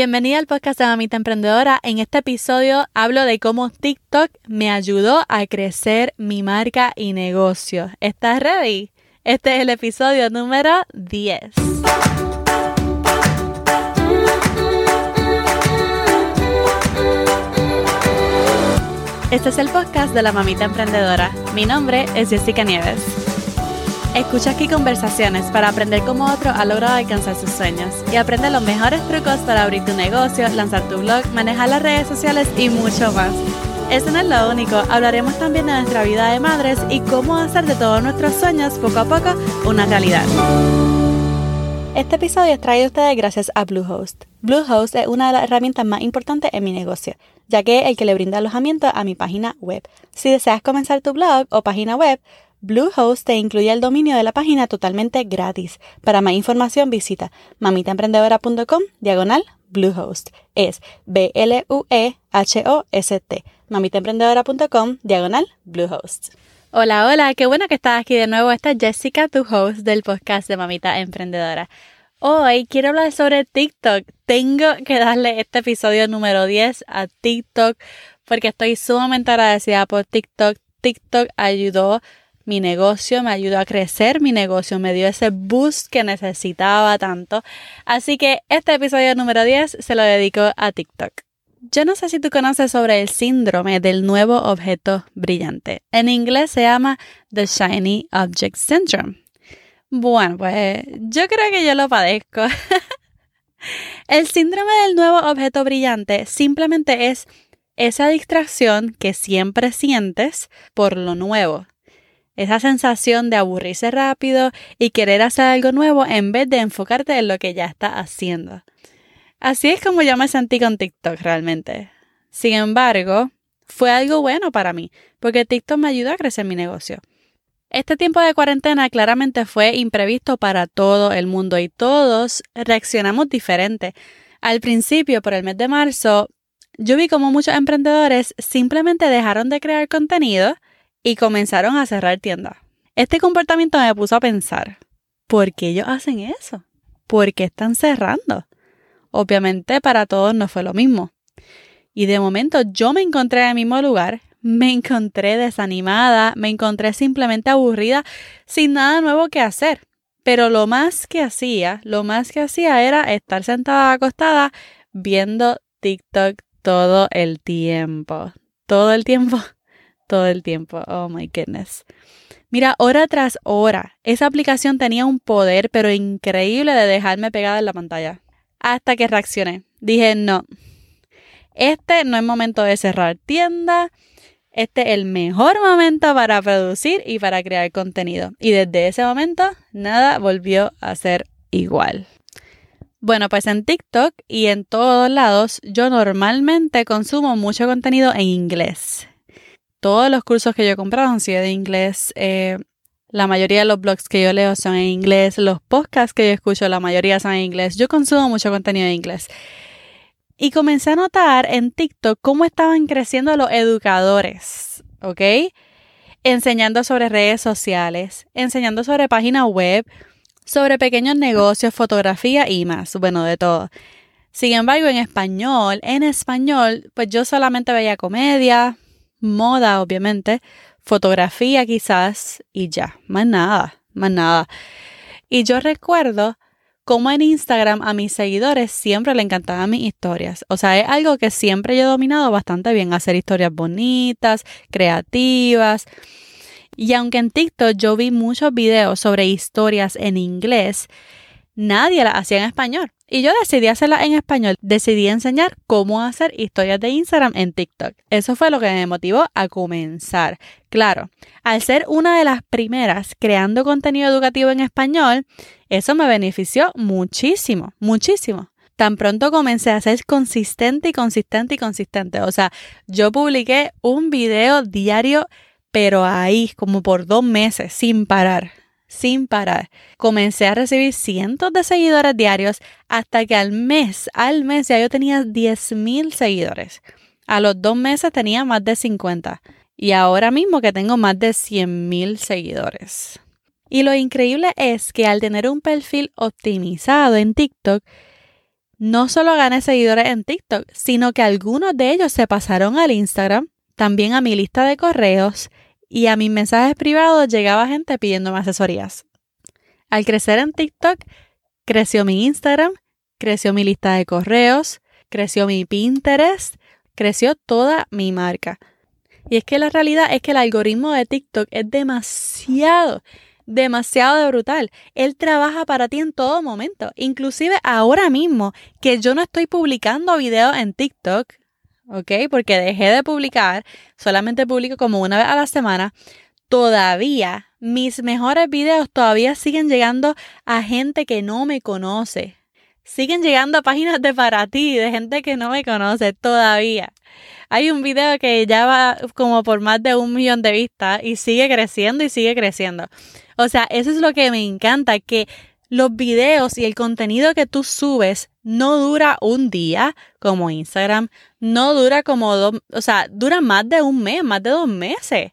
Bienvenida al podcast de Mamita Emprendedora. En este episodio hablo de cómo TikTok me ayudó a crecer mi marca y negocio. ¿Estás ready? Este es el episodio número 10. Este es el podcast de la Mamita Emprendedora. Mi nombre es Jessica Nieves. Escucha aquí conversaciones para aprender cómo otro ha logrado alcanzar sus sueños y aprende los mejores trucos para abrir tu negocio, lanzar tu blog, manejar las redes sociales y mucho más. Eso no es lo único, hablaremos también de nuestra vida de madres y cómo hacer de todos nuestros sueños poco a poco una realidad. Este episodio es traído a ustedes gracias a Bluehost. Bluehost es una de las herramientas más importantes en mi negocio, ya que es el que le brinda alojamiento a mi página web. Si deseas comenzar tu blog o página web, Bluehost te incluye el dominio de la página totalmente gratis. Para más información visita mamitaemprendedora.com diagonal Bluehost. Es B-L-U-E-H-O-S-T. mamitaemprendedora.com diagonal Bluehost. Hola, hola, qué bueno que estás aquí de nuevo. Esta es Jessica, tu host del podcast de Mamita Emprendedora. Hoy quiero hablar sobre TikTok. Tengo que darle este episodio número 10 a TikTok porque estoy sumamente agradecida por TikTok. TikTok ayudó mi negocio, me ayudó a crecer mi negocio, me dio ese boost que necesitaba tanto. Así que este episodio número 10 se lo dedico a TikTok. Yo no sé si tú conoces sobre el síndrome del nuevo objeto brillante. En inglés se llama The Shiny Object Syndrome. Bueno, pues yo creo que yo lo padezco. el síndrome del nuevo objeto brillante simplemente es esa distracción que siempre sientes por lo nuevo, esa sensación de aburrirse rápido y querer hacer algo nuevo en vez de enfocarte en lo que ya estás haciendo. Así es como yo me sentí con TikTok realmente. Sin embargo, fue algo bueno para mí, porque TikTok me ayudó a crecer mi negocio. Este tiempo de cuarentena claramente fue imprevisto para todo el mundo y todos reaccionamos diferente. Al principio, por el mes de marzo, yo vi como muchos emprendedores simplemente dejaron de crear contenido y comenzaron a cerrar tiendas. Este comportamiento me puso a pensar, ¿por qué ellos hacen eso? ¿Por qué están cerrando? Obviamente para todos no fue lo mismo. Y de momento yo me encontré en el mismo lugar, me encontré desanimada, me encontré simplemente aburrida, sin nada nuevo que hacer. Pero lo más que hacía, lo más que hacía era estar sentada acostada viendo TikTok todo el tiempo. Todo el tiempo todo el tiempo. Oh my goodness. Mira, hora tras hora, esa aplicación tenía un poder pero increíble de dejarme pegada en la pantalla. Hasta que reaccioné. Dije, no, este no es momento de cerrar tienda. Este es el mejor momento para producir y para crear contenido. Y desde ese momento, nada volvió a ser igual. Bueno, pues en TikTok y en todos lados yo normalmente consumo mucho contenido en inglés todos los cursos que yo he comprado han sido de inglés. Eh, la mayoría de los blogs que yo leo son en inglés. Los podcasts que yo escucho, la mayoría son en inglés. Yo consumo mucho contenido en inglés. Y comencé a notar en TikTok cómo estaban creciendo los educadores, ¿ok? Enseñando sobre redes sociales, enseñando sobre páginas web, sobre pequeños negocios, fotografía y más, bueno, de todo. Sin embargo, en español, en español, pues yo solamente veía comedia, moda, obviamente, fotografía quizás y ya, más nada, más nada. Y yo recuerdo cómo en Instagram a mis seguidores siempre le encantaban mis historias. O sea, es algo que siempre yo he dominado bastante bien, hacer historias bonitas, creativas. Y aunque en TikTok yo vi muchos videos sobre historias en inglés, nadie las hacía en español. Y yo decidí hacerla en español. Decidí enseñar cómo hacer historias de Instagram en TikTok. Eso fue lo que me motivó a comenzar. Claro, al ser una de las primeras creando contenido educativo en español, eso me benefició muchísimo, muchísimo. Tan pronto comencé a ser consistente y consistente y consistente. O sea, yo publiqué un video diario, pero ahí, como por dos meses, sin parar sin parar. Comencé a recibir cientos de seguidores diarios hasta que al mes, al mes ya yo tenía 10.000 seguidores. A los dos meses tenía más de 50 y ahora mismo que tengo más de 100.000 seguidores. Y lo increíble es que al tener un perfil optimizado en TikTok, no solo gané seguidores en TikTok, sino que algunos de ellos se pasaron al Instagram, también a mi lista de correos y a mis mensajes privados llegaba gente pidiéndome asesorías. Al crecer en TikTok, creció mi Instagram, creció mi lista de correos, creció mi Pinterest, creció toda mi marca. Y es que la realidad es que el algoritmo de TikTok es demasiado, demasiado brutal. Él trabaja para ti en todo momento. Inclusive ahora mismo que yo no estoy publicando videos en TikTok, ¿ok? Porque dejé de publicar, solamente publico como una vez a la semana. Todavía mis mejores videos todavía siguen llegando a gente que no me conoce. Siguen llegando a páginas de para ti, de gente que no me conoce todavía. Hay un video que ya va como por más de un millón de vistas y sigue creciendo y sigue creciendo. O sea, eso es lo que me encanta, que los videos y el contenido que tú subes no dura un día como Instagram, no dura como dos, o sea, dura más de un mes, más de dos meses.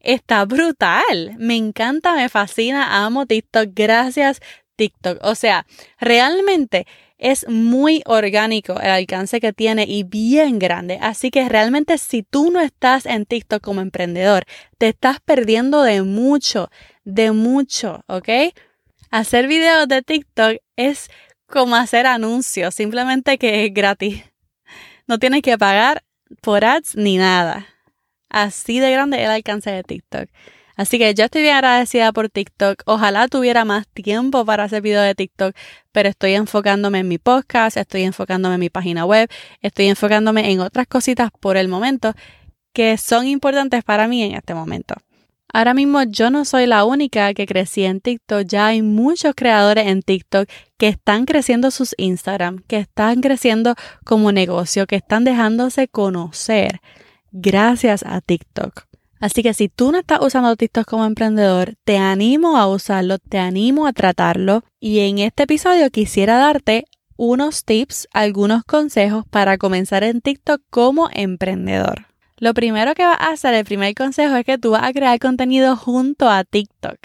Está brutal. Me encanta, me fascina, amo TikTok. Gracias TikTok. O sea, realmente es muy orgánico el alcance que tiene y bien grande. Así que realmente si tú no estás en TikTok como emprendedor, te estás perdiendo de mucho, de mucho, ¿ok? Hacer videos de TikTok es como hacer anuncios, simplemente que es gratis. No tienes que pagar por ads ni nada. Así de grande el alcance de TikTok. Así que yo estoy bien agradecida por TikTok. Ojalá tuviera más tiempo para hacer videos de TikTok, pero estoy enfocándome en mi podcast, estoy enfocándome en mi página web, estoy enfocándome en otras cositas por el momento que son importantes para mí en este momento. Ahora mismo yo no soy la única que crecí en TikTok, ya hay muchos creadores en TikTok que están creciendo sus Instagram, que están creciendo como negocio, que están dejándose conocer gracias a TikTok. Así que si tú no estás usando TikTok como emprendedor, te animo a usarlo, te animo a tratarlo y en este episodio quisiera darte unos tips, algunos consejos para comenzar en TikTok como emprendedor. Lo primero que vas a hacer, el primer consejo es que tú vas a crear contenido junto a TikTok.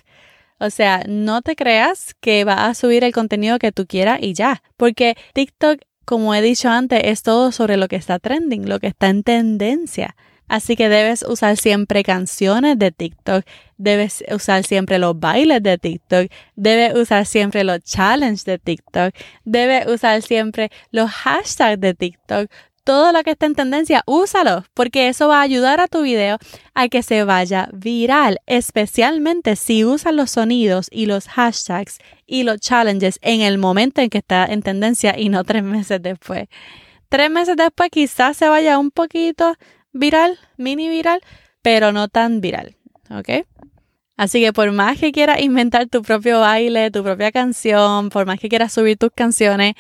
O sea, no te creas que vas a subir el contenido que tú quieras y ya, porque TikTok, como he dicho antes, es todo sobre lo que está trending, lo que está en tendencia. Así que debes usar siempre canciones de TikTok, debes usar siempre los bailes de TikTok, debes usar siempre los challenges de TikTok, debes usar siempre los hashtags de TikTok. Todo lo que está en tendencia, úsalo, porque eso va a ayudar a tu video a que se vaya viral, especialmente si usas los sonidos y los hashtags y los challenges en el momento en que está en tendencia y no tres meses después. Tres meses después quizás se vaya un poquito viral, mini viral, pero no tan viral, ¿ok? Así que por más que quieras inventar tu propio baile, tu propia canción, por más que quieras subir tus canciones,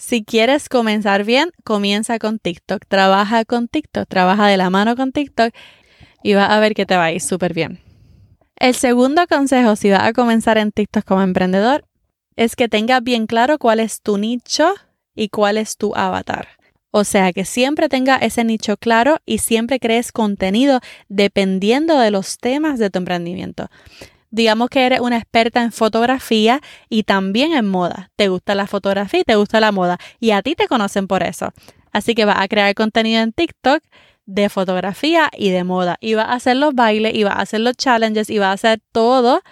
si quieres comenzar bien, comienza con TikTok, trabaja con TikTok, trabaja de la mano con TikTok y vas a ver que te va a ir súper bien. El segundo consejo si vas a comenzar en TikTok como emprendedor es que tengas bien claro cuál es tu nicho y cuál es tu avatar. O sea, que siempre tenga ese nicho claro y siempre crees contenido dependiendo de los temas de tu emprendimiento. Digamos que eres una experta en fotografía y también en moda. Te gusta la fotografía y te gusta la moda y a ti te conocen por eso. Así que vas a crear contenido en TikTok de fotografía y de moda y vas a hacer los bailes y vas a hacer los challenges y vas a hacer todo,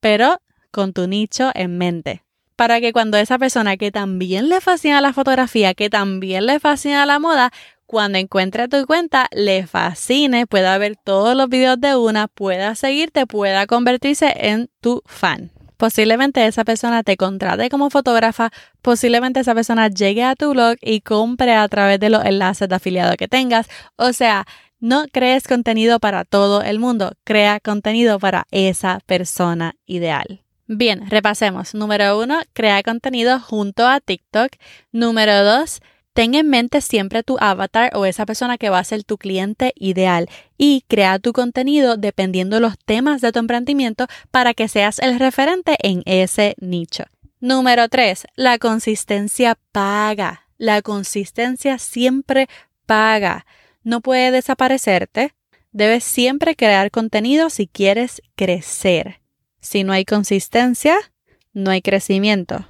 pero con tu nicho en mente para que cuando esa persona que también le fascina la fotografía, que también le fascina la moda, cuando encuentre tu cuenta, le fascine, pueda ver todos los videos de una, pueda seguirte, pueda convertirse en tu fan. Posiblemente esa persona te contrate como fotógrafa, posiblemente esa persona llegue a tu blog y compre a través de los enlaces de afiliado que tengas. O sea, no crees contenido para todo el mundo, crea contenido para esa persona ideal. Bien, repasemos. Número uno, crea contenido junto a TikTok. Número dos, ten en mente siempre tu avatar o esa persona que va a ser tu cliente ideal y crea tu contenido dependiendo de los temas de tu emprendimiento para que seas el referente en ese nicho. Número tres, la consistencia paga. La consistencia siempre paga. No puede desaparecerte. Debes siempre crear contenido si quieres crecer. Si no hay consistencia, no hay crecimiento.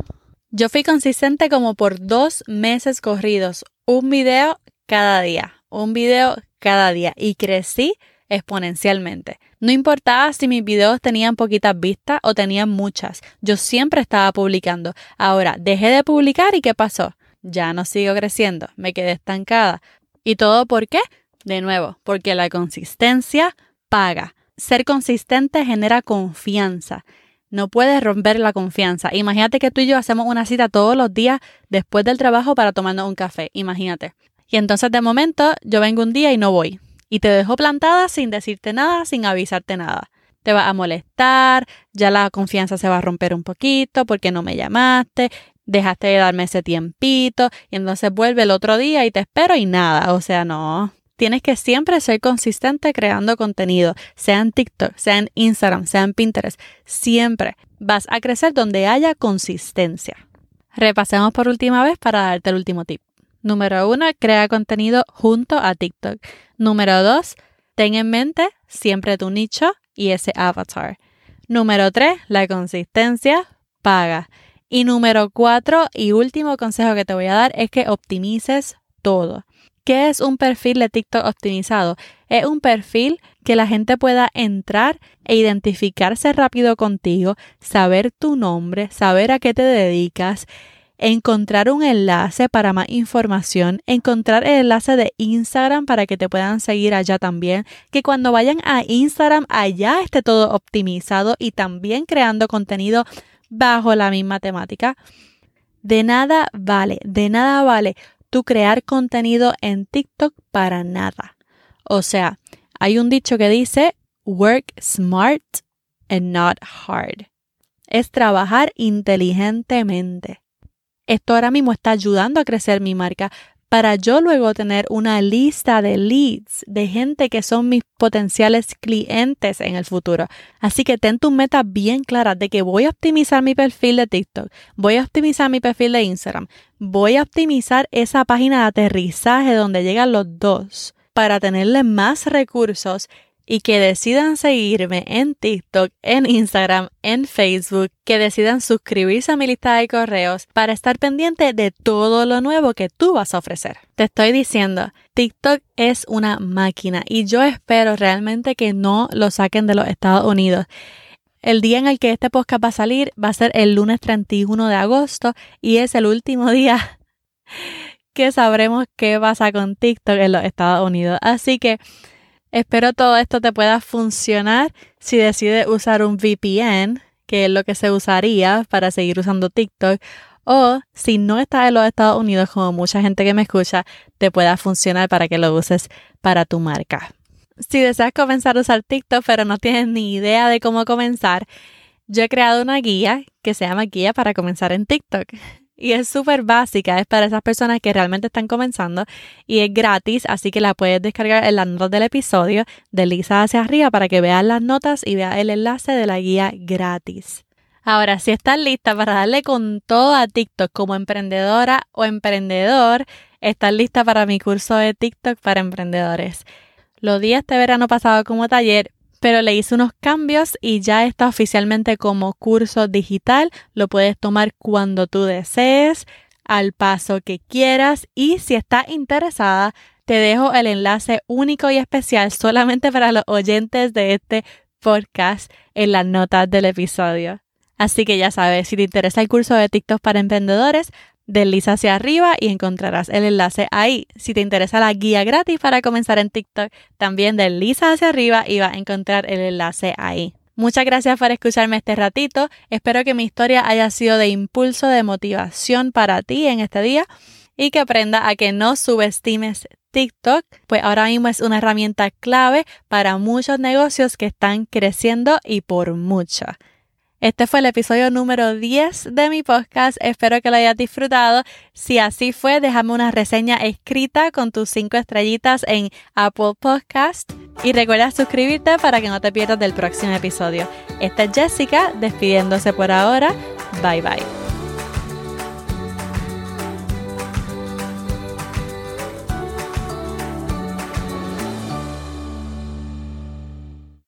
Yo fui consistente como por dos meses corridos, un video cada día, un video cada día y crecí exponencialmente. No importaba si mis videos tenían poquitas vistas o tenían muchas, yo siempre estaba publicando. Ahora, dejé de publicar y ¿qué pasó? Ya no sigo creciendo, me quedé estancada. ¿Y todo por qué? De nuevo, porque la consistencia paga. Ser consistente genera confianza. No puedes romper la confianza. Imagínate que tú y yo hacemos una cita todos los días después del trabajo para tomarnos un café. Imagínate. Y entonces de momento yo vengo un día y no voy. Y te dejo plantada sin decirte nada, sin avisarte nada. Te va a molestar, ya la confianza se va a romper un poquito porque no me llamaste, dejaste de darme ese tiempito y entonces vuelve el otro día y te espero y nada. O sea, no, tienes que siempre ser consistente creando contenido, sea en TikTok, sea en Instagram, sea en Pinterest. Siempre vas a crecer donde haya consistencia. Repasemos por última vez para darte el último tip. Número uno, crea contenido junto a TikTok. Número dos, ten en mente siempre tu nicho y ese avatar. Número tres, la consistencia paga. Y número cuatro y último consejo que te voy a dar es que optimices todo. ¿Qué es un perfil de TikTok optimizado? Es un perfil que la gente pueda entrar e identificarse rápido contigo, saber tu nombre, saber a qué te dedicas, encontrar un enlace para más información, encontrar el enlace de Instagram para que te puedan seguir allá también, que cuando vayan a Instagram allá esté todo optimizado y también creando contenido bajo la misma temática. De nada vale, de nada vale tú crear contenido en TikTok para nada. O sea, hay un dicho que dice work smart and not hard. Es trabajar inteligentemente. Esto ahora mismo está ayudando a crecer mi marca, para yo luego tener una lista de leads de gente que son mis potenciales clientes en el futuro. Así que ten tus metas bien claras de que voy a optimizar mi perfil de TikTok, voy a optimizar mi perfil de Instagram, voy a optimizar esa página de aterrizaje donde llegan los dos para tenerle más recursos y que decidan seguirme en TikTok, en Instagram, en Facebook, que decidan suscribirse a mi lista de correos para estar pendiente de todo lo nuevo que tú vas a ofrecer. Te estoy diciendo, TikTok es una máquina y yo espero realmente que no lo saquen de los Estados Unidos. El día en el que este podcast va a salir va a ser el lunes 31 de agosto y es el último día que sabremos qué pasa con TikTok en los Estados Unidos. Así que Espero todo esto te pueda funcionar si decides usar un VPN, que es lo que se usaría para seguir usando TikTok, o si no estás en los Estados Unidos, como mucha gente que me escucha, te pueda funcionar para que lo uses para tu marca. Si deseas comenzar a usar TikTok pero no tienes ni idea de cómo comenzar, yo he creado una guía que se llama Guía para comenzar en TikTok y es súper básica, es para esas personas que realmente están comenzando y es gratis, así que la puedes descargar en las notas del episodio, desliza hacia arriba para que veas las notas y veas el enlace de la guía gratis. Ahora, si estás lista para darle con todo a TikTok como emprendedora o emprendedor, estás lista para mi curso de TikTok para emprendedores. Lo di este verano pasado como taller, pero le hice unos cambios y ya está oficialmente como curso digital. Lo puedes tomar cuando tú desees, al paso que quieras y si estás interesada, te dejo el enlace único y especial solamente para los oyentes de este podcast en las notas del episodio. Así que ya sabes, si te interesa el curso de TikTok para emprendedores, desliza hacia arriba y encontrarás el enlace ahí. Si te interesa la guía gratis para comenzar en TikTok, también desliza hacia arriba y vas a encontrar el enlace ahí. Muchas gracias por escucharme este ratito. Espero que mi historia haya sido de impulso, de motivación para ti en este día y que aprenda a que no subestimes TikTok, pues ahora mismo es una herramienta clave para muchos negocios que están creciendo y por mucho. Este fue el episodio número 10 de mi podcast. Espero que lo hayas disfrutado. Si así fue, déjame una reseña escrita con tus 5 estrellitas en Apple Podcast. Y recuerda suscribirte para que no te pierdas del próximo episodio. Esta es Jessica despidiéndose por ahora. Bye bye.